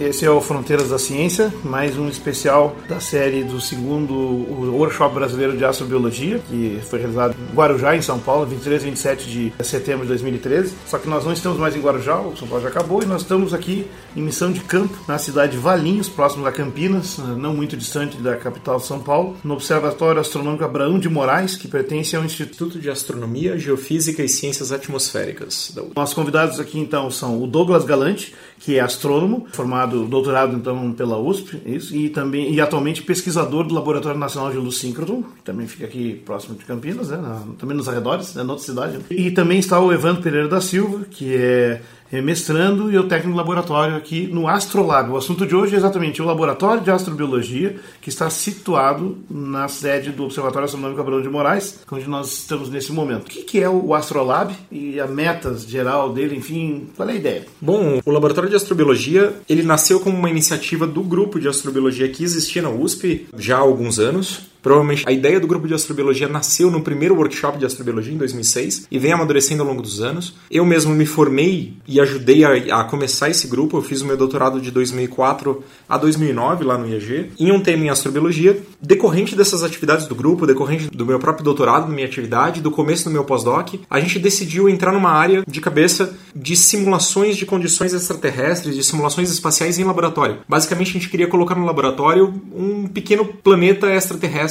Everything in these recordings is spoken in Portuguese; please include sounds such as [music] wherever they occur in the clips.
Esse é o Fronteiras da Ciência, mais um especial da série do segundo Workshop Brasileiro de Astrobiologia, que foi realizado em Guarujá, em São Paulo, 23 e 27 de setembro de 2013. Só que nós não estamos mais em Guarujá, o São Paulo já acabou, e nós estamos aqui em missão de campo, na cidade de Valinhos, próximo da Campinas, não muito distante da capital São Paulo, no Observatório Astronômico Abraão de Moraes, que pertence ao Instituto de Astronomia, Geofísica e Ciências Atmosféricas. Nossos convidados aqui então são o Douglas Galante, que é astrônomo, formado, doutorado então pela USP, isso, e também e atualmente pesquisador do Laboratório Nacional de Luz Síncroton, que também fica aqui próximo de Campinas, né, na, também nos arredores, né, na outra cidade. E também está o Evandro Pereira da Silva, que é mestrando e o técnico de laboratório aqui no Astrolab. O assunto de hoje é exatamente o laboratório de astrobiologia que está situado na sede do Observatório Astronômico Abrão de Moraes, onde nós estamos nesse momento. O que é o Astrolab e a metas geral dele, enfim, qual é a ideia? Bom, o laboratório de astrobiologia ele nasceu como uma iniciativa do grupo de astrobiologia que existia na USP já há alguns anos. Provavelmente a ideia do grupo de astrobiologia nasceu no primeiro workshop de astrobiologia em 2006 e vem amadurecendo ao longo dos anos. Eu mesmo me formei e ajudei a, a, começar esse grupo. Eu fiz o meu doutorado de 2004 a 2009 lá no IAG em um tema em astrobiologia. Decorrente dessas atividades do grupo, decorrente do meu próprio doutorado, da minha atividade, do começo do meu pós-doc, a gente decidiu entrar numa área de cabeça de simulações de condições extraterrestres, de simulações espaciais em laboratório. Basicamente, a gente queria colocar no laboratório um pequeno planeta extraterrestre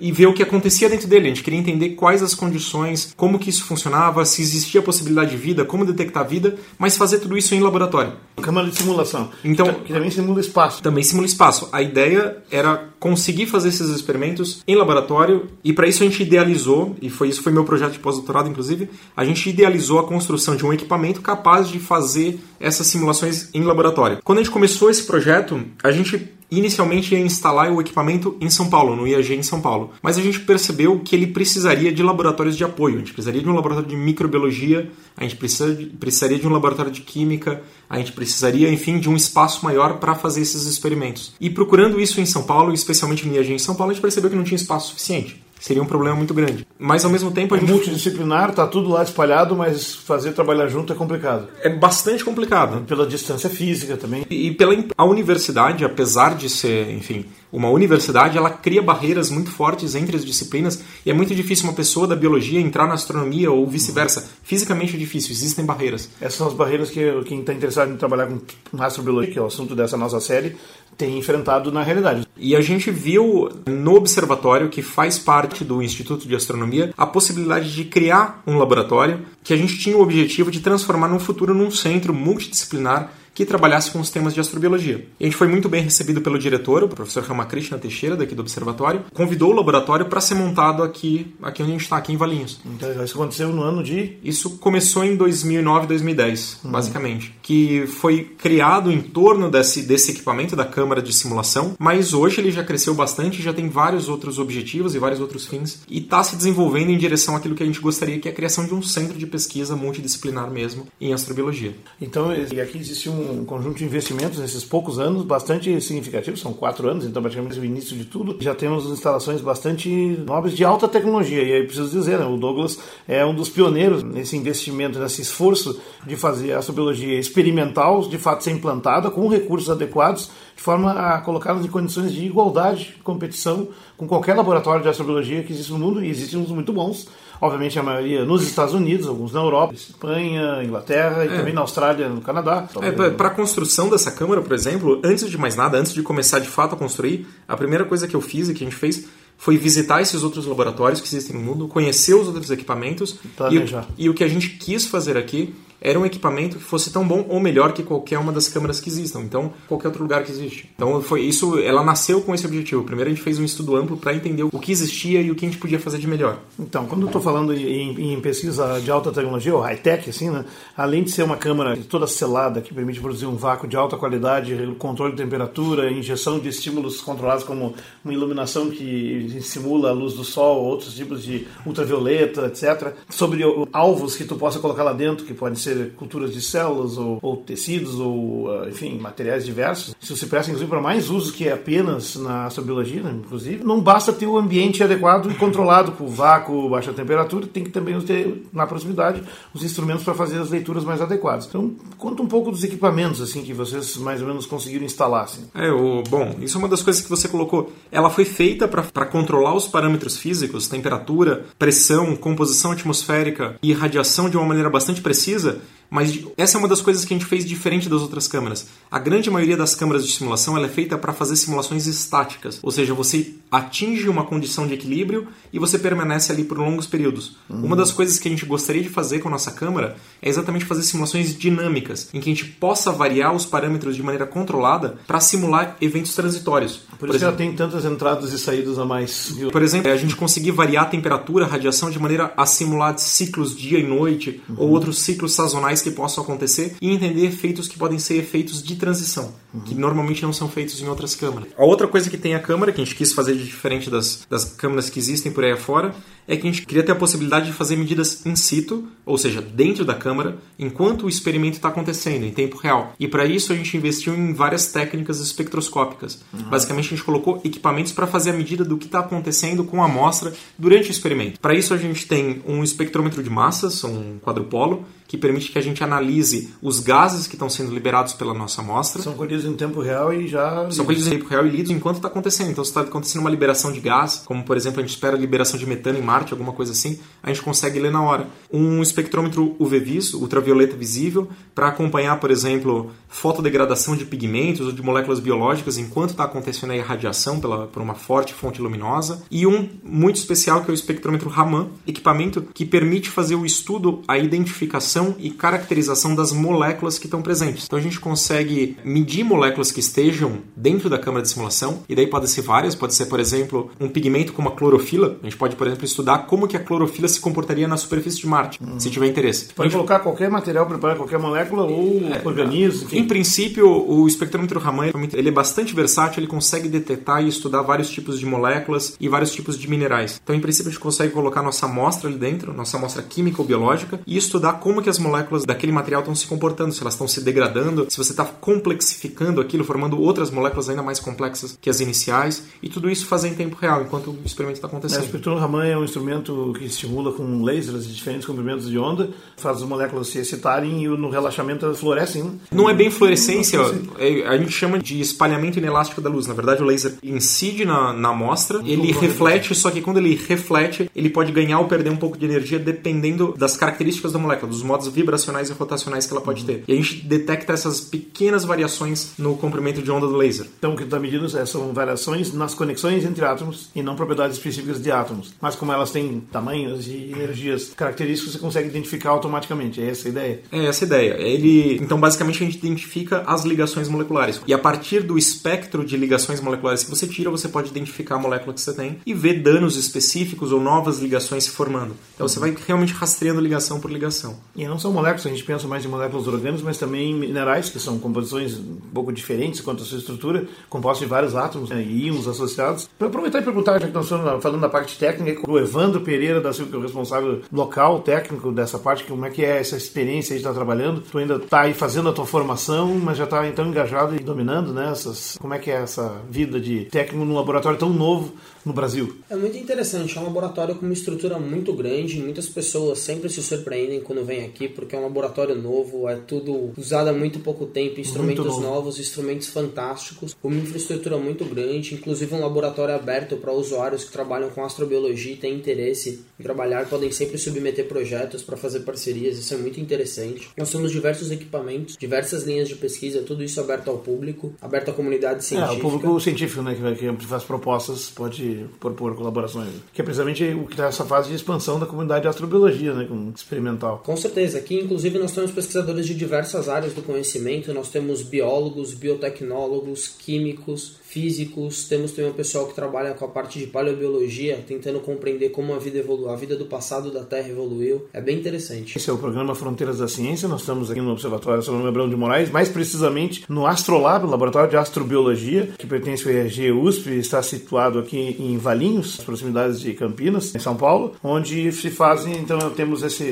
e ver o que acontecia dentro dele. A gente queria entender quais as condições, como que isso funcionava, se existia possibilidade de vida, como detectar vida, mas fazer tudo isso em laboratório. Câmara de simulação. Então, que também simula espaço. Também simula espaço. A ideia era conseguir fazer esses experimentos em laboratório e para isso a gente idealizou, e foi isso foi meu projeto de pós-doutorado inclusive, a gente idealizou a construção de um equipamento capaz de fazer essas simulações em laboratório. Quando a gente começou esse projeto, a gente inicialmente ia instalar o equipamento em São Paulo, no IAG em São Paulo. Mas a gente percebeu que ele precisaria de laboratórios de apoio. A gente precisaria de um laboratório de microbiologia, a gente precisaria de um laboratório de química, a gente precisaria, enfim, de um espaço maior para fazer esses experimentos. E procurando isso em São Paulo, especialmente no IAG em São Paulo, a gente percebeu que não tinha espaço suficiente seria um problema muito grande. Mas ao mesmo tempo a é gente... multidisciplinar, tá tudo lá espalhado, mas fazer trabalhar junto é complicado. É bastante complicado. Pela distância física também. E pela a universidade, apesar de ser, enfim, uma universidade, ela cria barreiras muito fortes entre as disciplinas e é muito difícil uma pessoa da biologia entrar na astronomia ou vice-versa. Fisicamente é difícil, existem barreiras. Essas são as barreiras que quem está interessado em trabalhar com astrobiologia, que é o assunto dessa nossa série, tem enfrentado na realidade. E a gente viu no observatório, que faz parte do Instituto de Astronomia, a possibilidade de criar um laboratório que a gente tinha o objetivo de transformar no futuro num centro multidisciplinar que trabalhasse com os temas de astrobiologia. E a gente foi muito bem recebido pelo diretor, o professor Ramakrishna Teixeira, daqui do observatório, convidou o laboratório para ser montado aqui, aqui onde a gente está, aqui em Valinhos. Então isso aconteceu no ano de? Isso começou em 2009, 2010, hum. basicamente. Que foi criado em torno desse, desse equipamento da câmara de simulação, mas hoje ele já cresceu bastante, já tem vários outros objetivos e vários outros fins, e está se desenvolvendo em direção àquilo que a gente gostaria, que é a criação de um centro de pesquisa multidisciplinar mesmo em astrobiologia. Então, aqui existe um um conjunto de investimentos nesses poucos anos bastante significativos, são quatro anos, então praticamente o início de tudo. Já temos instalações bastante nobres de alta tecnologia, e aí preciso dizer, né, o Douglas é um dos pioneiros nesse investimento, nesse esforço de fazer a astrobiologia experimental, de fato ser implantada, com recursos adequados, de forma a colocá-los em condições de igualdade, de competição com qualquer laboratório de astrobiologia que existe no mundo, e existem uns muito bons, obviamente a maioria nos Estados Unidos, alguns na Europa, Espanha, Inglaterra e é. também na Austrália, no Canadá. É, para a construção dessa câmara, por exemplo, antes de mais nada, antes de começar de fato a construir, a primeira coisa que eu fiz e que a gente fez foi visitar esses outros laboratórios que existem no mundo, conhecer os outros equipamentos e e o que a gente quis fazer aqui era um equipamento que fosse tão bom ou melhor que qualquer uma das câmeras que existam, então qualquer outro lugar que existe. Então foi isso, ela nasceu com esse objetivo. Primeiro a gente fez um estudo amplo para entender o que existia e o que a gente podia fazer de melhor. Então, quando eu estou falando em, em, pesquisa de alta tecnologia ou high-tech, assim, né, além de ser uma câmera toda selada que permite produzir um vácuo de alta qualidade, controle de temperatura, injeção de estímulos controlados como uma iluminação que simula a luz do sol, outros tipos de ultravioleta, etc. Sobre alvos que tu possa colocar lá dentro, que pode ser ser culturas de células ou, ou tecidos ou, ah, enfim, materiais diversos. Se presta, inclusive, para mais usos que apenas na astrobiologia, né? inclusive. Não basta ter o ambiente adequado e controlado por vácuo, baixa temperatura, tem que também ter na proximidade os instrumentos para fazer as leituras mais adequadas. Então, conta um pouco dos equipamentos assim que vocês mais ou menos conseguiram instalar. Assim. É, o, bom, isso é uma das coisas que você colocou. Ela foi feita para controlar os parâmetros físicos, temperatura, pressão, composição atmosférica e radiação de uma maneira bastante precisa listen mas essa é uma das coisas que a gente fez diferente das outras câmeras. A grande maioria das câmeras de simulação é feita para fazer simulações estáticas, ou seja, você atinge uma condição de equilíbrio e você permanece ali por longos períodos. Uhum. Uma das coisas que a gente gostaria de fazer com a nossa câmera é exatamente fazer simulações dinâmicas, em que a gente possa variar os parâmetros de maneira controlada para simular eventos transitórios. Por, por isso exemplo, ela tem tantas entradas e saídas a mais. Por exemplo, a gente conseguir variar a temperatura, a radiação de maneira a simular ciclos dia e noite uhum. ou outros ciclos sazonais que possam acontecer e entender efeitos que podem ser efeitos de transição, uhum. que normalmente não são feitos em outras câmeras. A outra coisa que tem a câmera, que a gente quis fazer de diferente das, das câmeras que existem por aí afora, é que a gente queria ter a possibilidade de fazer medidas in situ, ou seja, dentro da câmera, enquanto o experimento está acontecendo, em tempo real. E para isso a gente investiu em várias técnicas espectroscópicas. Uhum. Basicamente a gente colocou equipamentos para fazer a medida do que está acontecendo com a amostra durante o experimento. Para isso a gente tem um espectrômetro de massas, um quadrupolo, que permite que a gente analise os gases que estão sendo liberados pela nossa amostra. São colhidos em tempo real e já. São colhidos em tempo real e lidos enquanto está acontecendo. Então, se está acontecendo uma liberação de gás, como por exemplo a gente espera a liberação de metano em Marte, alguma coisa assim, a gente consegue ler na hora. Um espectrômetro UV-vis, ultravioleta visível, para acompanhar, por exemplo, fotodegradação de pigmentos ou de moléculas biológicas enquanto está acontecendo a irradiação pela, por uma forte fonte luminosa. E um muito especial que é o espectrômetro Raman, equipamento que permite fazer o estudo, a identificação e caracterização das moléculas que estão presentes. Então a gente consegue medir moléculas que estejam dentro da câmara de simulação, e daí pode ser várias, pode ser, por exemplo, um pigmento como a clorofila. A gente pode, por exemplo, estudar como que a clorofila se comportaria na superfície de Marte, hum. se tiver interesse. Pode gente... colocar qualquer material, preparar qualquer molécula ou é, organismo. Enfim. Em princípio, o espectrômetro Raman ele é bastante versátil, ele consegue detectar e estudar vários tipos de moléculas e vários tipos de minerais. Então, em princípio, a gente consegue colocar nossa amostra ali dentro, nossa amostra química ou biológica, e estudar como que as moléculas daquele material estão se comportando, se elas estão se degradando, se você está complexificando aquilo, formando outras moléculas ainda mais complexas que as iniciais, e tudo isso fazer em tempo real, enquanto o experimento está acontecendo. É, o espectrômetro Raman é um instrumento que estimula com lasers de diferentes comprimentos de onda, faz as moléculas se excitarem e no relaxamento elas florescem. Né? Não é bem fluorescência, é, a gente chama de espalhamento inelástico da luz. Na verdade, o laser incide na, na amostra, ele reflete, só que quando ele reflete, ele pode ganhar ou perder um pouco de energia dependendo das características da molécula, dos modos vibracionais vibracionais e rotacionais que ela pode ter. E a gente detecta essas pequenas variações no comprimento de onda do laser. Então, o que está medindo são variações nas conexões entre átomos e não propriedades específicas de átomos. Mas como elas têm tamanhos e energias características, você consegue identificar automaticamente. É essa a ideia? É essa a ideia. Ele, então, basicamente, a gente identifica as ligações moleculares. E a partir do espectro de ligações moleculares que você tira, você pode identificar a molécula que você tem e ver danos específicos ou novas ligações se formando. Então, você vai realmente rastreando ligação por ligação. E não são moléculas, a gente pensa mais em moléculas orgânicas, mas também minerais, que são composições um pouco diferentes quanto à sua estrutura, compostos de vários átomos né, e íons associados. Para aproveitar e perguntar, já que nós estamos falando da parte técnica, o Evandro Pereira da Silva, que é o responsável local, técnico dessa parte, como é que é essa experiência de estar trabalhando? Tu ainda está aí fazendo a tua formação, mas já está então engajado e dominando, né? Essas, como é que é essa vida de técnico num laboratório tão novo no Brasil? É muito interessante, é um laboratório com uma estrutura muito grande, muitas pessoas sempre se surpreendem quando vêm aqui, porque é um laboratório novo, é tudo usado há muito pouco tempo, instrumentos novo. novos, instrumentos fantásticos, uma infraestrutura muito grande, inclusive um laboratório aberto para usuários que trabalham com astrobiologia e têm interesse em trabalhar, podem sempre submeter projetos para fazer parcerias, isso é muito interessante. Nós temos diversos equipamentos, diversas linhas de pesquisa, tudo isso aberto ao público, aberto à comunidade científica. É, o público científico, né, que faz propostas, pode propor colaborações. Que é precisamente o que está essa fase de expansão da comunidade de astrobiologia, né, experimental. Com certeza. Aqui, inclusive, nós temos pesquisadores de diversas áreas do conhecimento. Nós temos biólogos, biotecnólogos, químicos, físicos, temos também um pessoal que trabalha com a parte de paleobiologia, tentando compreender como a vida evoluiu, a vida do passado da Terra evoluiu. É bem interessante. Esse é o programa Fronteiras da Ciência. Nós estamos aqui no Observatório Astronomia Abrão de Moraes, mais precisamente no Astrolab, Laboratório de Astrobiologia, que pertence ao IRG USP, está situado aqui em Valinhos, nas proximidades de Campinas, em São Paulo, onde se fazem, então temos essa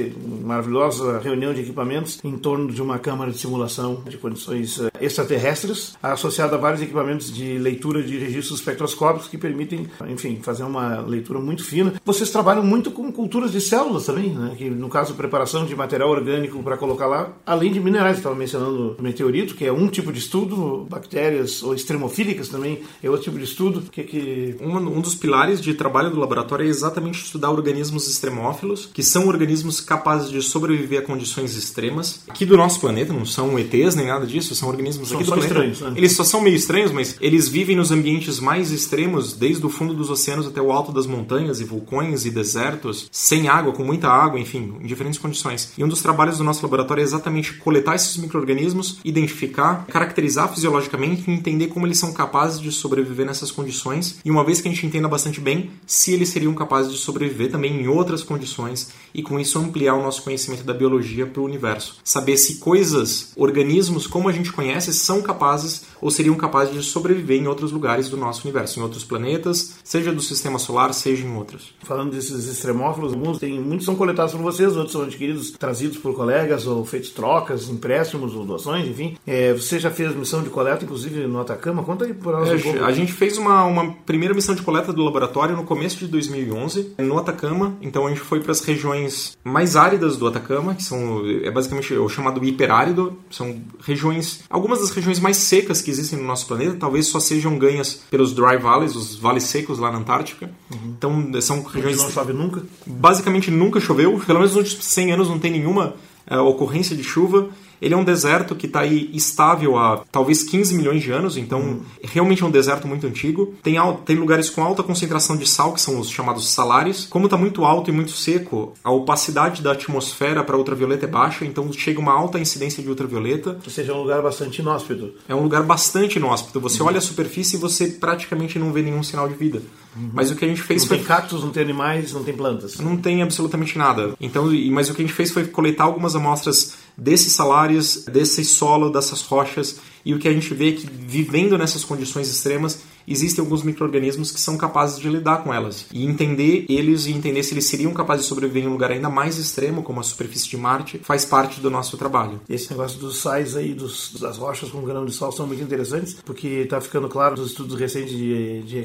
maravilhosa reunião de equipamentos em torno de uma câmara de simulação de condições eh, extraterrestres, associada a vários equipamentos de leitura de registros espectroscópicos que permitem, enfim, fazer uma leitura muito fina. Vocês trabalham muito com culturas de células também, né? que no caso preparação de material orgânico para colocar lá, além de minerais, estava mencionando meteorito, que é um tipo de estudo, bactérias ou extremofílicas também é outro tipo de estudo. Que, que... Um, um dos pilares de trabalho do laboratório é exatamente estudar organismos extremófilos, que são organismos capazes de sobreviver a condições extremas, aqui do nosso planeta, não são ETs nem nada disso, são organismos são aqui do planeta. Estranhos, né? Eles só são meio estranhos, mas eles vivem nos ambientes mais extremos, desde o fundo dos oceanos até o alto das montanhas e vulcões e desertos, sem água, com muita água, enfim, em diferentes condições. E um dos trabalhos do nosso laboratório é exatamente coletar esses micro-organismos, identificar, caracterizar fisiologicamente e entender como eles são capazes de sobreviver nessas condições. E uma vez que a gente entenda bastante bem se eles seriam capazes de sobreviver também em outras condições e com isso ampliar o nosso conhecimento da biologia para o universo. Saber se coisas, organismos como a gente conhece, são capazes ou seriam capazes de sobreviver em outros lugares do nosso universo, em outros planetas, seja do sistema solar, seja em outros. Falando desses extremófilos, alguns tem, muitos são coletados por vocês, outros são adquiridos, trazidos por colegas ou feitos trocas, empréstimos ou doações, enfim. É, você já fez missão de coleta, inclusive no Atacama? Conta aí por nós é, um pouco. A gente fez uma, uma primeira missão de coleta do laboratório no começo de 2011, no Atacama. Então a gente foi para as regiões mais áridas do Atacama, que são é basicamente o chamado hiperárido, são regiões, algumas das regiões mais secas que existem no nosso planeta, talvez só sejam ganhas pelos dry valleys, os vales secos lá na Antártica. Uhum. Então são regiões não chove nunca. Basicamente nunca choveu, pelo menos nos últimos 100 anos não tem nenhuma uh, ocorrência de chuva. Ele é um deserto que está aí estável há talvez 15 milhões de anos, então hum. realmente é um deserto muito antigo. Tem, tem lugares com alta concentração de sal, que são os chamados salares. Como está muito alto e muito seco, a opacidade da atmosfera para ultravioleta é baixa, então chega uma alta incidência de ultravioleta. Ou seja, é um lugar bastante inóspito. É um lugar bastante inóspito. Você olha a superfície e você praticamente não vê nenhum sinal de vida. Uhum. Mas o que a gente fez não foi. Não tem cactos, não tem animais, não tem plantas. Não tem absolutamente nada. Então, mas o que a gente fez foi coletar algumas amostras desses salários, desse solo, dessas rochas, e o que a gente vê é que vivendo nessas condições extremas, existem alguns micro-organismos que são capazes de lidar com elas. E entender eles e entender se eles seriam capazes de sobreviver em um lugar ainda mais extremo, como a superfície de Marte, faz parte do nosso trabalho. Esse negócio dos sais aí, dos, das rochas com grão de sal, são muito interessantes, porque está ficando claro nos estudos recentes de, de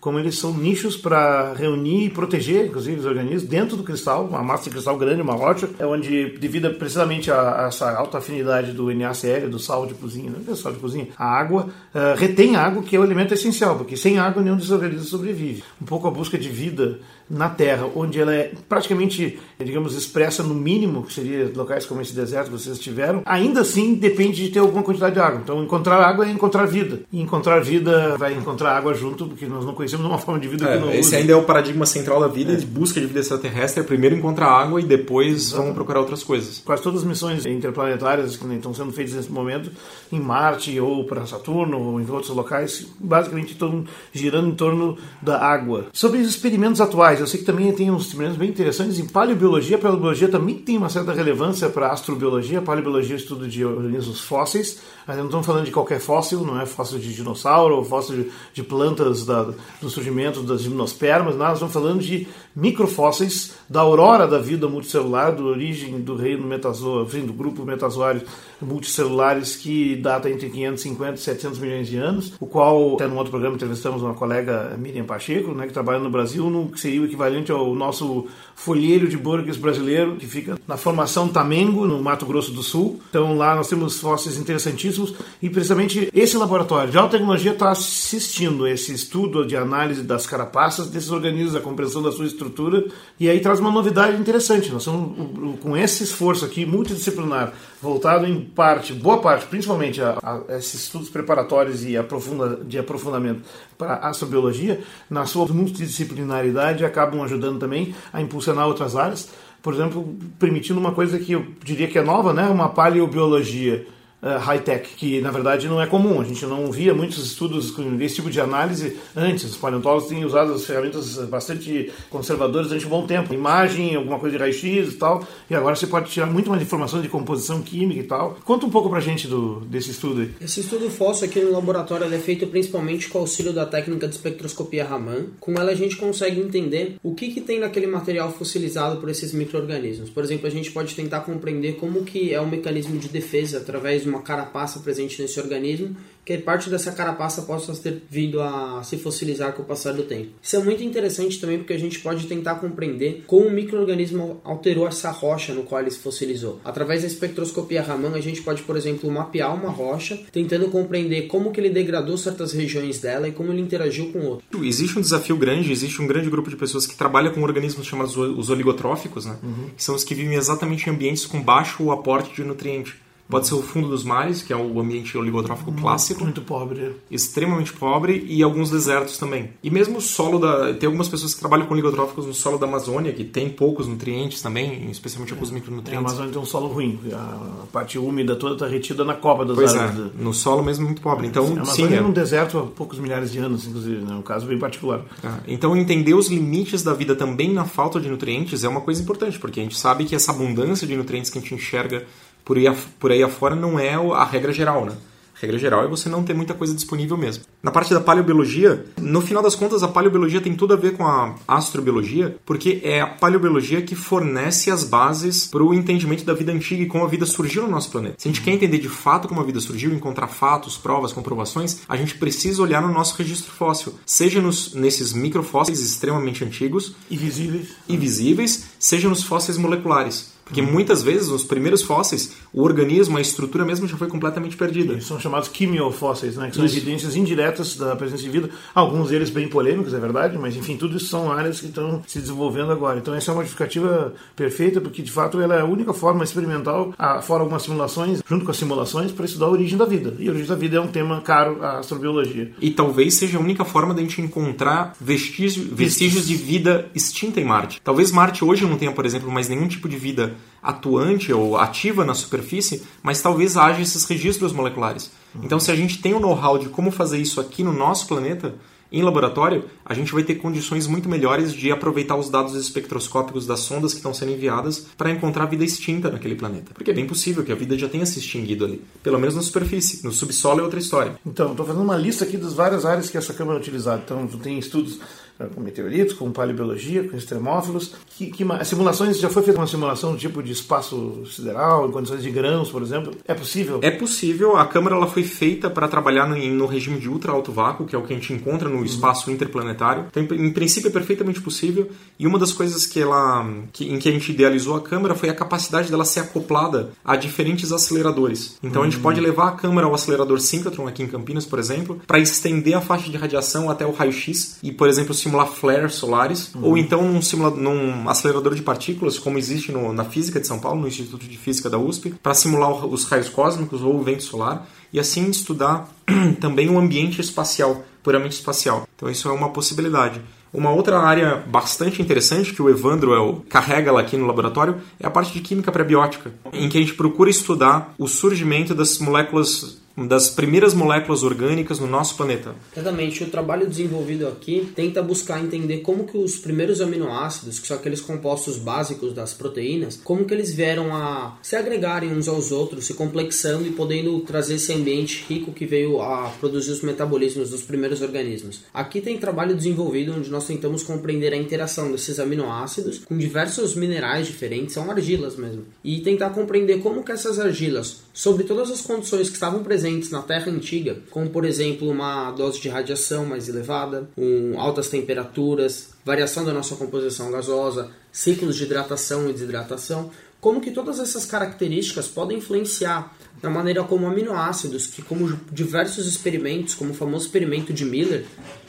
como eles são nichos para reunir e proteger, inclusive, os organismos dentro do cristal, uma massa de cristal grande, uma rocha, é onde, devido precisamente a, a essa alta afinidade do NaCl, do sal de cozinha, né? É sal de cozinha, a água uh, retém água, que é o elemento essencial, porque sem água nenhum dos organismos sobrevive. Um pouco a busca de vida na Terra, onde ela é praticamente, digamos, expressa no mínimo, que seria locais como esse deserto que vocês tiveram, ainda assim depende de ter alguma quantidade de água. Então, encontrar água é encontrar vida. E encontrar vida vai encontrar água junto, porque nós não conhecemos uma [laughs] forma de vida é, que não Esse usa. ainda é o paradigma central da vida, é. de busca de vida extraterrestre. Primeiro encontrar água e depois Exato. vamos procurar outras coisas. Quase todas as missões interplanetárias que estão sendo feitas nesse momento, em Marte ou para Saturno ou em outros locais, basicamente estão girando em torno da água. Sobre os experimentos atuais, eu sei que também tem uns experimentos bem interessantes em paleobiologia. A paleobiologia também tem uma certa relevância para a astrobiologia. A paleobiologia é estudo de organismos fósseis. Mas não estamos falando de qualquer fóssil, não é fóssil de dinossauro fóssil de, de plantas da, do surgimento das gimnospermas. Nós estamos falando de microfósseis da aurora da vida multicelular, da origem do reino metazoa, do grupo metazoário multicelulares que data entre 550 e 700 milhões de anos, o qual, até no outro programa, entrevistamos uma colega, Miriam Pacheco, né, que trabalha no Brasil, no que seria o equivalente ao nosso folheiro de Burgess brasileiro, que fica na formação Tamengo, no Mato Grosso do Sul. Então lá nós temos fósseis interessantíssimos e precisamente esse laboratório de alta tecnologia está assistindo esse estudo de análise das carapaças desses organismos, a compreensão da sua estrutura e aí traz uma novidade interessante. Nós estamos com esse esforço aqui multidisciplinar, voltado em parte, boa parte, principalmente a, a esses estudos preparatórios e aprofunda, de aprofundamento para a astrobiologia, na sua multidisciplinaridade acabam ajudando também a impulsionar outras áreas. Por exemplo, permitindo uma coisa que eu diria que é nova, né? uma paleobiologia uh, high-tech, que na verdade não é comum. A gente não via muitos estudos com esse tipo de análise antes. Os paleontólogos têm usado as ferramentas bastante conservadoras durante um bom tempo. Imagem, alguma coisa de raio-x e tal. E agora você pode tirar muito mais informações de composição química e tal. Conta um pouco pra gente do, desse estudo aí. Esse estudo fóssil aqui no laboratório é feito principalmente com o auxílio da técnica de espectroscopia Raman. Com ela a gente consegue entender o que, que tem naquele material fossilizado por esses micro-organismos. Por exemplo, a gente pode tentar compreender como que é o mecanismo de defesa através de uma carapaça presente nesse organismo que parte dessa carapaça possa ter vindo a se fossilizar com o passar do tempo. Isso é muito interessante também porque a gente pode tentar compreender como o microorganismo alterou essa rocha no qual ele se fossilizou. Através da espectroscopia Raman, a gente pode, por exemplo, mapear uma rocha, tentando compreender como que ele degradou certas regiões dela e como ele interagiu com outras. Existe um desafio grande, existe um grande grupo de pessoas que trabalham com organismos chamados os oligotróficos, né? Uhum. que são os que vivem exatamente em ambientes com baixo aporte de nutriente. Pode ser o fundo dos mares, que é o ambiente oligotrófico muito, clássico. Muito pobre. Extremamente pobre e alguns desertos também. E mesmo o solo da. Tem algumas pessoas que trabalham com oligotróficos no solo da Amazônia, que tem poucos nutrientes também, especialmente alguns micronutrientes. É, a Amazônia tem um solo ruim. A parte úmida toda está retida na copa das pois árvores. É, no solo mesmo muito pobre. Então, a Amazônia sim, é um deserto há poucos milhares de anos, inclusive. É um caso bem particular. É. Então, entender os limites da vida também na falta de nutrientes é uma coisa importante, porque a gente sabe que essa abundância de nutrientes que a gente enxerga por aí, por aí afora não é a regra geral, né? A regra geral é você não ter muita coisa disponível mesmo. Na parte da paleobiologia, no final das contas, a paleobiologia tem tudo a ver com a astrobiologia, porque é a paleobiologia que fornece as bases para o entendimento da vida antiga e como a vida surgiu no nosso planeta. Se a gente quer entender de fato como a vida surgiu, encontrar fatos, provas, comprovações, a gente precisa olhar no nosso registro fóssil, seja nos, nesses microfósseis extremamente antigos e visíveis, e visíveis seja nos fósseis moleculares. Porque muitas vezes, nos primeiros fósseis, o organismo, a estrutura mesmo já foi completamente perdida. Eles são chamados quimiofósseis, né? que são isso. evidências indiretas da presença de vida. Alguns deles bem polêmicos, é verdade, mas enfim, tudo isso são áreas que estão se desenvolvendo agora. Então essa é uma justificativa perfeita, porque de fato ela é a única forma experimental, fora algumas simulações, junto com as simulações, para estudar a origem da vida. E a origem da vida é um tema caro à astrobiologia. E talvez seja a única forma da gente encontrar vestígios, vestígios de vida extinta em Marte. Talvez Marte hoje não tenha, por exemplo, mais nenhum tipo de vida atuante ou ativa na superfície, mas talvez haja esses registros moleculares. Então, se a gente tem o know-how de como fazer isso aqui no nosso planeta, em laboratório, a gente vai ter condições muito melhores de aproveitar os dados espectroscópicos das sondas que estão sendo enviadas para encontrar vida extinta naquele planeta. Porque é bem possível que a vida já tenha se extinguido ali, pelo menos na superfície. No subsolo é outra história. Então, estou fazendo uma lista aqui das várias áreas que essa câmera é utilizada. Então, tem estudos com meteoritos, com paleobiologia, com extremófilos. Que, que simulações, já foi feita uma simulação do tipo de espaço sideral, em condições de grãos, por exemplo? É possível? É possível. A câmera ela foi feita para trabalhar no, no, regime de ultra alto vácuo, que é o que a gente encontra no uhum. espaço interplanetário. Então, em, em, princípio, é perfeitamente possível. E uma das coisas que ela, que, em que a gente idealizou a câmera foi a capacidade dela ser acoplada a diferentes aceleradores. Então, uhum. a gente uhum. pode levar a câmera ao acelerador síncrotron aqui em Campinas, por exemplo, para estender a faixa de radiação até o raio-x e, por exemplo, simular flares solares, uhum. ou então num, num acelerador de partículas, como existe no, na Física de São Paulo, no Instituto de Física da USP, para simular os raios cósmicos ou o vento solar, e assim estudar [clears throat] também o ambiente espacial, puramente espacial. Então isso é uma possibilidade. Uma outra área bastante interessante que o Evandro é o, carrega lá aqui no laboratório é a parte de química prebiótica, em que a gente procura estudar o surgimento das moléculas das primeiras moléculas orgânicas no nosso planeta. Exatamente. O trabalho desenvolvido aqui tenta buscar entender como que os primeiros aminoácidos, que são aqueles compostos básicos das proteínas, como que eles vieram a se agregarem uns aos outros, se complexando e podendo trazer esse ambiente rico que veio a produzir os metabolismos dos primeiros organismos. Aqui tem trabalho desenvolvido onde nós tentamos compreender a interação desses aminoácidos com diversos minerais diferentes, são argilas mesmo, e tentar compreender como que essas argilas, sobre todas as condições que estavam presentes presentes na Terra antiga, como por exemplo uma dose de radiação mais elevada, um, altas temperaturas, variação da nossa composição gasosa, ciclos de hidratação e desidratação, como que todas essas características podem influenciar na maneira como aminoácidos, que como diversos experimentos, como o famoso experimento de Miller,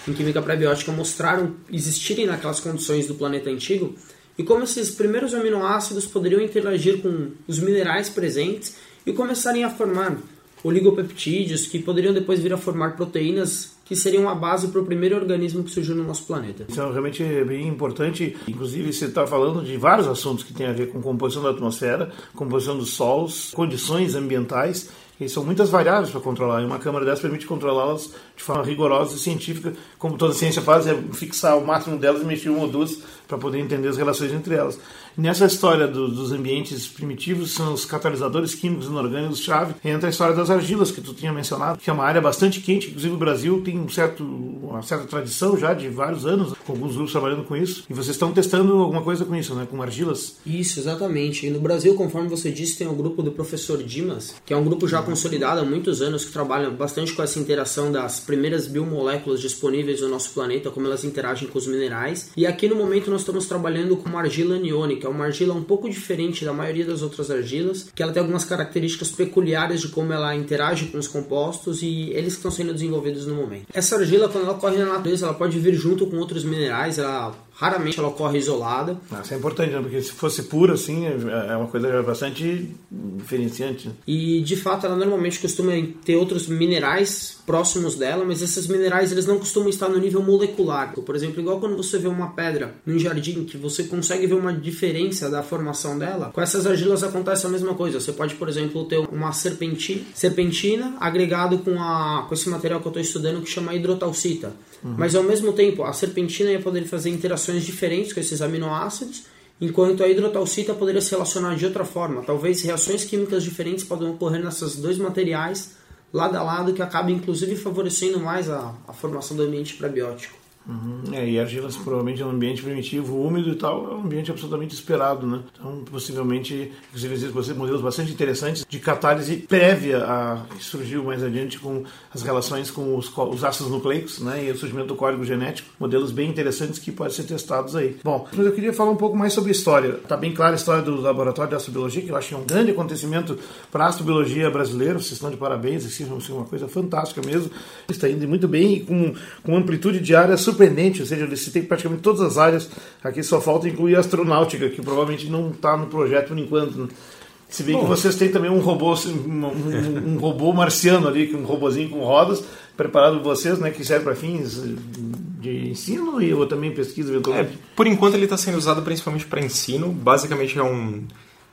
em química prebiótica, mostraram existirem naquelas condições do planeta antigo, e como esses primeiros aminoácidos poderiam interagir com os minerais presentes e começarem a formar oligopeptídeos que poderiam depois vir a formar proteínas que seriam a base para o primeiro organismo que surgiu no nosso planeta. Isso é realmente bem importante. Inclusive, você está falando de vários assuntos que têm a ver com composição da atmosfera, composição dos solos, condições ambientais E são muitas variáveis para controlar. E uma câmera dessa permite controlá-las de forma rigorosa e científica, como toda ciência faz, é fixar o máximo delas e mexer uma ou duas para poder entender as relações entre elas. Nessa história do, dos ambientes primitivos, são os catalisadores químicos inorgânicos chave. Entra a história das argilas, que tu tinha mencionado, que é uma área bastante quente. Inclusive, o Brasil tem um certo, uma certa tradição já de vários anos, com alguns grupos trabalhando com isso. E vocês estão testando alguma coisa com isso, né? Com argilas? Isso, exatamente. E no Brasil, conforme você disse, tem o grupo do professor Dimas, que é um grupo já consolidado há muitos anos, que trabalha bastante com essa interação das primeiras biomoléculas disponíveis no nosso planeta, como elas interagem com os minerais. E aqui no momento nós estamos trabalhando com uma argila aniônica, uma argila um pouco diferente da maioria das outras argilas, que ela tem algumas características peculiares de como ela interage com os compostos e eles estão sendo desenvolvidos no momento. Essa argila, quando ela corre na natureza, ela pode vir junto com outros minerais, ela raramente ela ocorre isolada. Ah, isso é importante, né? porque se fosse pura, assim, é, é uma coisa bastante diferenciante. Né? E, de fato, ela normalmente costuma ter outros minerais próximos dela, mas esses minerais eles não costumam estar no nível molecular. Por exemplo, igual quando você vê uma pedra num jardim, que você consegue ver uma diferença da formação dela, com essas argilas acontece a mesma coisa. Você pode, por exemplo, ter uma serpentina, serpentina agregado com, a, com esse material que eu estou estudando que chama hidrotalcita. Uhum. Mas ao mesmo tempo, a serpentina ia poder fazer interações diferentes com esses aminoácidos, enquanto a hidrotalcita poderia se relacionar de outra forma. Talvez reações químicas diferentes podem ocorrer nesses dois materiais lado a lado que acaba inclusive favorecendo mais a, a formação do ambiente probiótico. Uhum. É, e argilas provavelmente é um ambiente primitivo, úmido e tal, é um ambiente absolutamente esperado, né? Então, possivelmente, inclusive existem modelos bastante interessantes de catálise prévia a que surgiu mais adiante com as relações com os, os ácidos nucleicos, né? E o surgimento do código genético, modelos bem interessantes que podem ser testados aí. Bom, mas eu queria falar um pouco mais sobre história. Tá bem clara a história do laboratório de astrobiologia, que eu acho que é um grande acontecimento para a astrobiologia brasileira. Vocês estão de parabéns, isso é uma coisa fantástica mesmo. Está indo muito bem e com, com amplitude de área surpreendente, ou seja, você tem praticamente todas as áreas. Aqui só falta incluir a astronáutica, que provavelmente não está no projeto por enquanto. Né? Se bem Bom, que vocês têm também um robô, assim, um, um, robô marciano ali, um robôzinho com rodas, preparado por vocês, né, que serve para fins de ensino e ou também pesquisa eventualmente. É, por enquanto ele está sendo usado principalmente para ensino. Basicamente é um,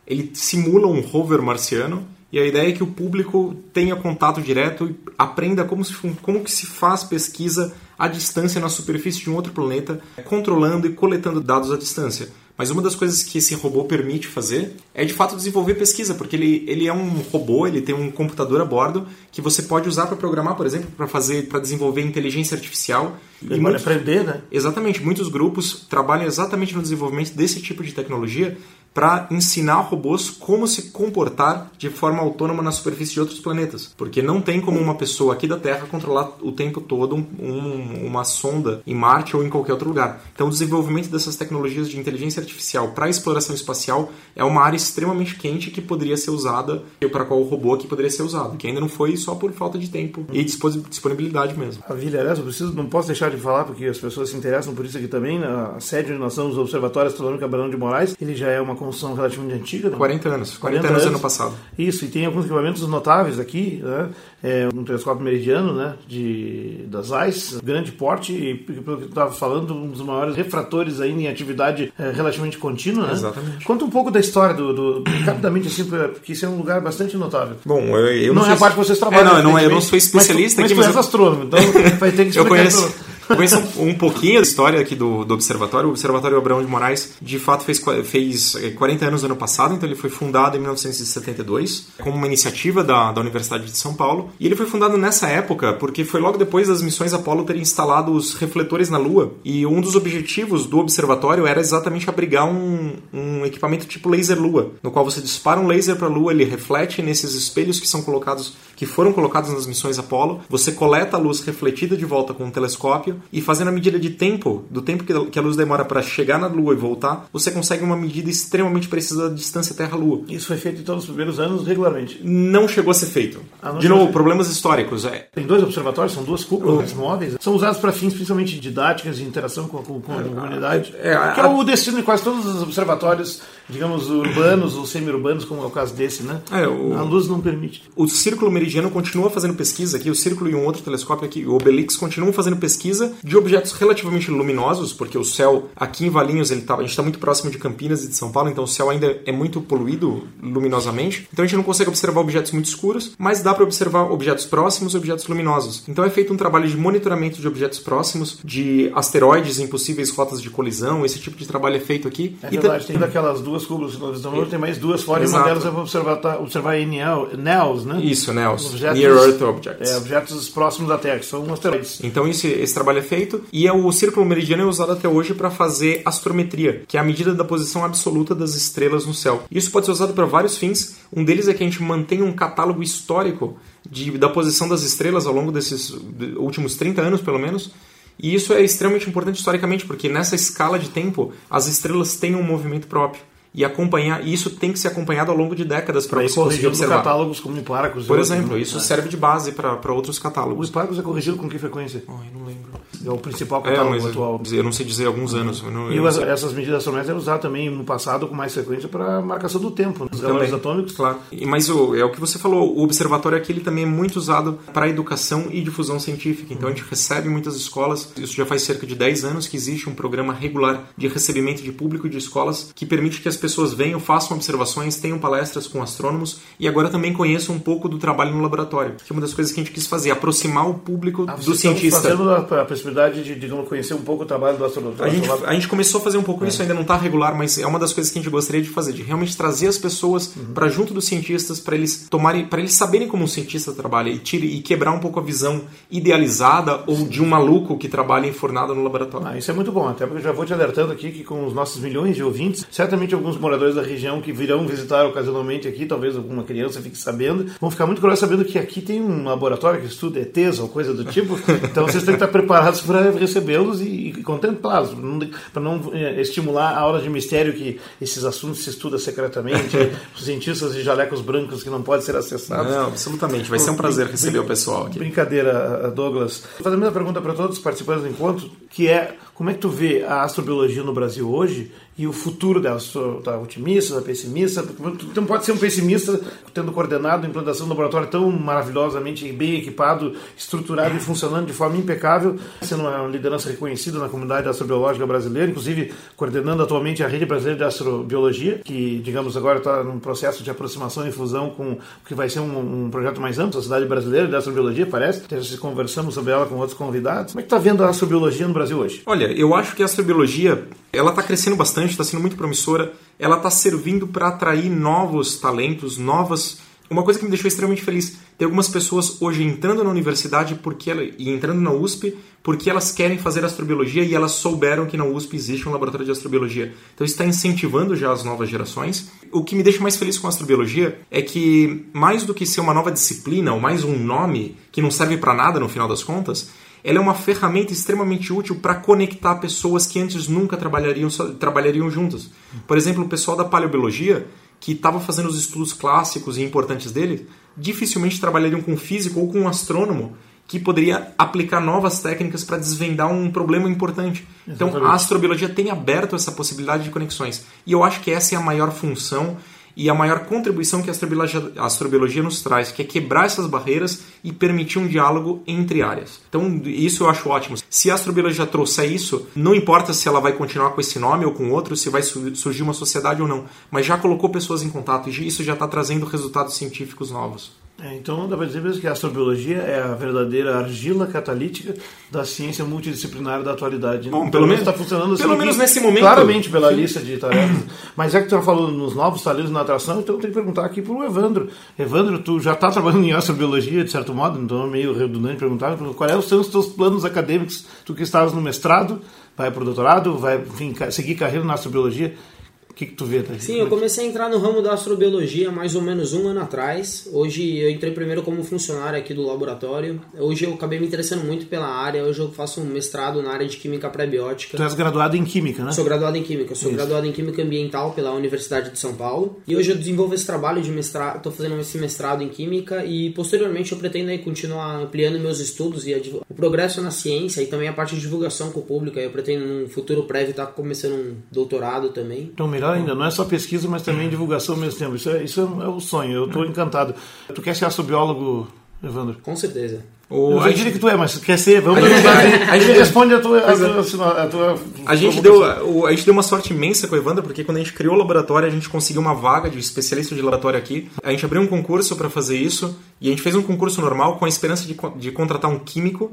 ele simula um rover marciano e a ideia é que o público tenha contato direto e aprenda como, se, como que se faz pesquisa à distância na superfície de um outro planeta, controlando e coletando dados à distância. Mas uma das coisas que esse robô permite fazer é de fato desenvolver pesquisa, porque ele, ele é um robô, ele tem um computador a bordo que você pode usar para programar, por exemplo, para fazer, para desenvolver inteligência artificial. Ele e muitos, aprender, né? Exatamente, muitos grupos trabalham exatamente no desenvolvimento desse tipo de tecnologia para ensinar robôs como se comportar de forma autônoma na superfície de outros planetas. Porque não tem como uma pessoa aqui da Terra controlar o tempo todo um, um, uma sonda em Marte ou em qualquer outro lugar. Então, o desenvolvimento dessas tecnologias de inteligência artificial para exploração espacial é uma área extremamente quente que poderia ser usada, e para qual o robô aqui poderia ser usado, que ainda não foi só por falta de tempo e disponibilidade mesmo. Maravilha, aliás, eu preciso, não posso deixar de falar, porque as pessoas se interessam por isso aqui também, a sede onde nós somos, o Observatório Astronômico Abrão de Moraes, ele já é uma construção relativamente antiga. 40 né? anos. 40, 40 anos, anos ano passado. Isso, e tem alguns equipamentos notáveis aqui, né? É um telescópio meridiano, né? De, das ZEISS, grande porte, e pelo que eu estava falando, um dos maiores refratores ainda em atividade é, relativamente contínua, né? Exatamente. Conta um pouco da história do, do, rapidamente assim, porque isso é um lugar bastante notável. Bom, eu, eu não, não é a parte que vocês trabalham. É, não, não, eu não sou especialista mas tu, aqui, mas tu és astrônomo, então vai ter que [laughs] explicar. eu conheço, eu conheço um, um, pouquinho da história aqui do, do observatório. O Observatório Abraão de Moraes, de fato, fez, fez 40 é, anos no ano passado, então ele foi fundado em 1972, como uma iniciativa da, da Universidade de São Paulo. E ele foi fundado nessa época porque foi logo depois das missões Apollo terem instalado os refletores na Lua. E um dos objetivos do observatório era exatamente abrigar um, um equipamento tipo laser Lua, no qual você dispara um laser para a Lua, ele reflete nesses espelhos que são colocados, que foram colocados nas missões Apollo. Você coleta a luz refletida de volta com um telescópio e fazendo a medida de tempo, do tempo que a luz demora para chegar na Lua e voltar, você consegue uma medida extremamente precisa da distância Terra-Lua. Isso foi feito então nos primeiros anos regularmente? Não chegou a ser feito. Ah, de novo, problemas históricos. É. Tem dois observatórios, são duas cúpulas móveis. São usados para fins principalmente didáticas de interação com, com, com a comunidade. É, a, que é o destino de quase todos os observatórios digamos, urbanos ou semi-urbanos, como é o caso desse, né? É, o... A luz não permite. O Círculo Meridiano continua fazendo pesquisa aqui, o Círculo e um outro telescópio aqui, o Obelix, continuam fazendo pesquisa de objetos relativamente luminosos, porque o céu aqui em Valinhos, ele tá, a gente está muito próximo de Campinas e de São Paulo, então o céu ainda é muito poluído luminosamente, então a gente não consegue observar objetos muito escuros, mas dá para observar objetos próximos e objetos luminosos. Então é feito um trabalho de monitoramento de objetos próximos, de asteroides em possíveis rotas de colisão, esse tipo de trabalho é feito aqui. É verdade, tem daquelas duas cúpulas que nós estamos tem mais duas fora Exato. e uma delas é para observar, observar NELs, né? Isso, NELs, objetos, Near Earth Objects. É, objetos próximos da Terra, que são asteroides. Então esse, esse trabalho é feito e é o círculo meridiano é usado até hoje para fazer astrometria, que é a medida da posição absoluta das estrelas no céu. Isso pode ser usado para vários fins. Um deles é que a gente mantém um catálogo histórico de, da posição das estrelas ao longo desses últimos 30 anos, pelo menos. E isso é extremamente importante historicamente, porque nessa escala de tempo as estrelas têm um movimento próprio e acompanhar e isso tem que ser acompanhado ao longo de décadas para você conseguir observar. catálogos como Hipparcos. Por exemplo, isso é. serve de base para outros catálogos. O é corrigido com que frequência? Oh, eu não lembro. É o principal é, catálogo é, atual. Eu não sei dizer alguns anos. Não, e essas medidas astrométricas eram usadas também no passado com mais frequência para marcação do tempo, nos relógios atômicos. Claro. Mas o, é o que você falou, o observatório aqui ele também é muito usado para educação e difusão científica. Então a gente recebe muitas escolas, isso já faz cerca de 10 anos que existe um programa regular de recebimento de público de escolas que permite que as pessoas venham, façam observações, tenham palestras com astrônomos e agora também conheçam um pouco do trabalho no laboratório, que é uma das coisas que a gente quis fazer, aproximar o público ah, do cientista. fazendo a, a possibilidade de, digamos, conhecer um pouco o trabalho do astronauta. A gente, a gente começou a fazer um pouco é. isso, ainda não está regular, mas é uma das coisas que a gente gostaria de fazer, de realmente trazer as pessoas uhum. para junto dos cientistas, para eles tomarem, para eles saberem como um cientista trabalha e, tire, e quebrar um pouco a visão idealizada ou de um maluco que trabalha enfornado no laboratório. Ah, isso é muito bom, até porque eu já vou te alertando aqui que com os nossos milhões de ouvintes, certamente alguns moradores da região que virão visitar ocasionalmente aqui, talvez alguma criança fique sabendo, vão ficar muito curiosos sabendo que aqui tem um laboratório que estuda ETs ou coisa do tipo, então vocês têm que estar preparados para recebê-los e, e contemplá-los, para não, não é, estimular a hora de mistério que esses assuntos se estudam secretamente, [laughs] os cientistas de jalecos brancos que não podem ser acessados. Não, absolutamente, vai ser um prazer receber o pessoal aqui. Brincadeira, Douglas. Vou fazer a mesma pergunta para todos os participantes do encontro, que é como é que tu vê a astrobiologia no Brasil hoje e o futuro dela? Está otimista, está pessimista? Tu não pode ser um pessimista tendo coordenado a implantação do laboratório tão maravilhosamente bem equipado, estruturado e funcionando de forma impecável, sendo uma liderança reconhecida na comunidade astrobiológica brasileira, inclusive coordenando atualmente a Rede Brasileira de Astrobiologia, que, digamos, agora está num processo de aproximação e fusão com o que vai ser um, um projeto mais amplo, a Cidade Brasileira de Astrobiologia, parece. Até conversamos sobre ela com outros convidados. Como é que está vendo a astrobiologia no Brasil hoje? Olha, eu acho que a astrobiologia ela está crescendo bastante, está sendo muito promissora. Ela está servindo para atrair novos talentos, novas. Uma coisa que me deixou extremamente feliz, tem algumas pessoas hoje entrando na universidade porque ela, e entrando na USP porque elas querem fazer astrobiologia e elas souberam que na USP existe um laboratório de astrobiologia. Então está incentivando já as novas gerações. O que me deixa mais feliz com a astrobiologia é que mais do que ser uma nova disciplina ou mais um nome que não serve para nada no final das contas, ela é uma ferramenta extremamente útil para conectar pessoas que antes nunca trabalhariam, trabalhariam juntas. Por exemplo, o pessoal da paleobiologia, que estava fazendo os estudos clássicos e importantes dele, dificilmente trabalhariam com um físico ou com um astrônomo que poderia aplicar novas técnicas para desvendar um problema importante. Exatamente. Então, a astrobiologia tem aberto essa possibilidade de conexões. E eu acho que essa é a maior função e a maior contribuição que a astrobiologia, nos traz, que é quebrar essas barreiras e permitir um diálogo entre áreas. Então, isso eu acho ótimo. Se a astrobiologia trouxer isso, não importa se ela vai continuar com esse nome ou com outro, se vai surgir uma sociedade ou não, mas já colocou pessoas em contato e isso já está trazendo resultados científicos novos. É, então dá para dizer mesmo que a astrobiologia é a verdadeira argila catalítica da ciência multidisciplinar da atualidade. Bom, pelo, pelo menos está funcionando assim. Pelo menos nesse momento. Claramente pela lista de tarefas. [coughs] Mas é que tu está falando nos novos talentos na atração, então eu tenho que perguntar aqui para o Evandro. Evandro, tu já está trabalhando em astrobiologia, de certo modo, então é meio redundante perguntar. Quais são os teus planos acadêmicos? Tu que estavas no mestrado, vai para o doutorado, vai enfim, seguir carreira na astrobiologia que, que tu vê, tá? Sim, eu comecei a entrar no ramo da astrobiologia mais ou menos um ano atrás. Hoje eu entrei primeiro como funcionário aqui do laboratório. Hoje eu acabei me interessando muito pela área. Hoje eu faço um mestrado na área de química pré-biótica. Tu és graduado em química, né? Sou graduado em química. Sou Isso. graduado em química ambiental pela Universidade de São Paulo. E hoje eu desenvolvo esse trabalho de mestrado. Estou fazendo esse mestrado em química e posteriormente eu pretendo aí continuar ampliando meus estudos e o progresso na ciência e também a parte de divulgação com o público. Eu pretendo, num futuro prévio, estar tá começando um doutorado também. Então, melhor ainda, não é só pesquisa, mas também divulgação ao mesmo tempo. Isso é, isso é o sonho, eu estou encantado. Tu quer ser astrobiólogo, Evandro? Com certeza. O, eu já diria que tu é, mas quer ser? Vamos a gente, a, a gente responde a tua, a tua, a tua, a gente deu A gente deu uma sorte imensa com o Evandro, porque quando a gente criou o laboratório, a gente conseguiu uma vaga de especialista de laboratório aqui. A gente abriu um concurso para fazer isso, e a gente fez um concurso normal com a esperança de, de contratar um químico,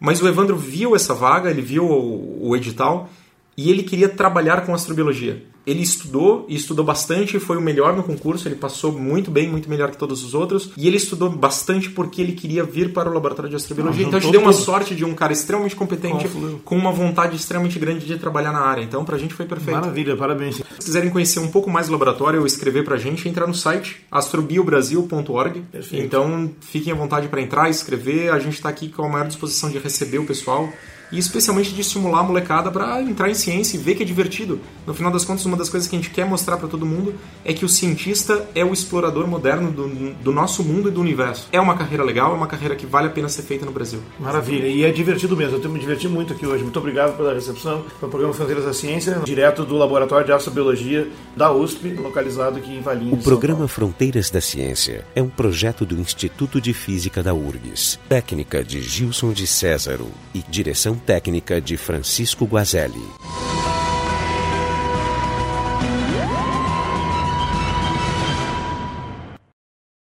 mas o Evandro viu essa vaga, ele viu o, o edital, e ele queria trabalhar com astrobiologia ele estudou e estudou bastante, foi o melhor no concurso, ele passou muito bem, muito melhor que todos os outros, e ele estudou bastante porque ele queria vir para o laboratório de astrobiologia. Ah, então a gente deu uma tudo. sorte de um cara extremamente competente, com uma vontade extremamente grande de trabalhar na área. Então pra gente foi perfeito. Maravilha, parabéns. Se quiserem conhecer um pouco mais do laboratório ou escrever pra gente, entrar no site astrobiobrasil.org. Então fiquem à vontade para entrar, escrever. A gente está aqui com a maior disposição de receber o pessoal e especialmente de estimular a molecada para entrar em ciência e ver que é divertido. No final das contas, uma das coisas que a gente quer mostrar para todo mundo é que o cientista é o explorador moderno do, do, nosso mundo e do universo. É uma carreira legal, é uma carreira que vale a pena ser feita no Brasil. Maravilha, e é divertido mesmo. Eu me diverti muito aqui hoje. Muito obrigado pela recepção. Foi o programa Fronteiras da Ciência, direto do Laboratório de Astrobiologia da USP, localizado aqui em Valinhos. O programa Fronteiras da Ciência é um projeto do Instituto de Física da URGS. Técnica de Gilson de Césaro e direção técnica de Francisco Guazelli.